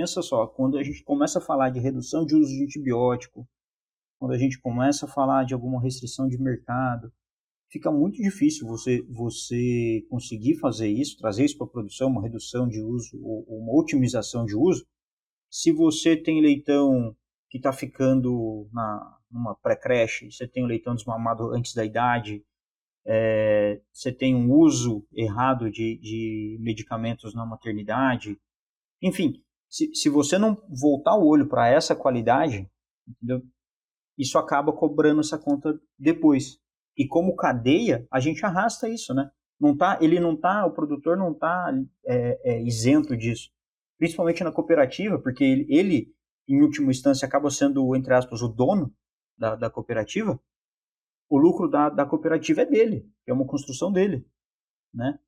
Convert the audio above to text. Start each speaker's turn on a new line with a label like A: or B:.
A: pensa só, quando a gente começa a falar de redução de uso de antibiótico, quando a gente começa a falar de alguma restrição de mercado, fica muito difícil você, você conseguir fazer isso, trazer isso para a produção, uma redução de uso, ou uma otimização de uso, se você tem leitão que está ficando na, numa pré-creche, você tem o leitão desmamado antes da idade, é, você tem um uso errado de, de medicamentos na maternidade, enfim, se, se você não voltar o olho para essa qualidade, entendeu? isso acaba cobrando essa conta depois. E como cadeia, a gente arrasta isso, né? Não tá, ele não tá, o produtor não tá é, é, isento disso. Principalmente na cooperativa, porque ele, ele, em última instância, acaba sendo, entre aspas, o dono da, da cooperativa. O lucro da, da cooperativa é dele, é uma construção dele, né?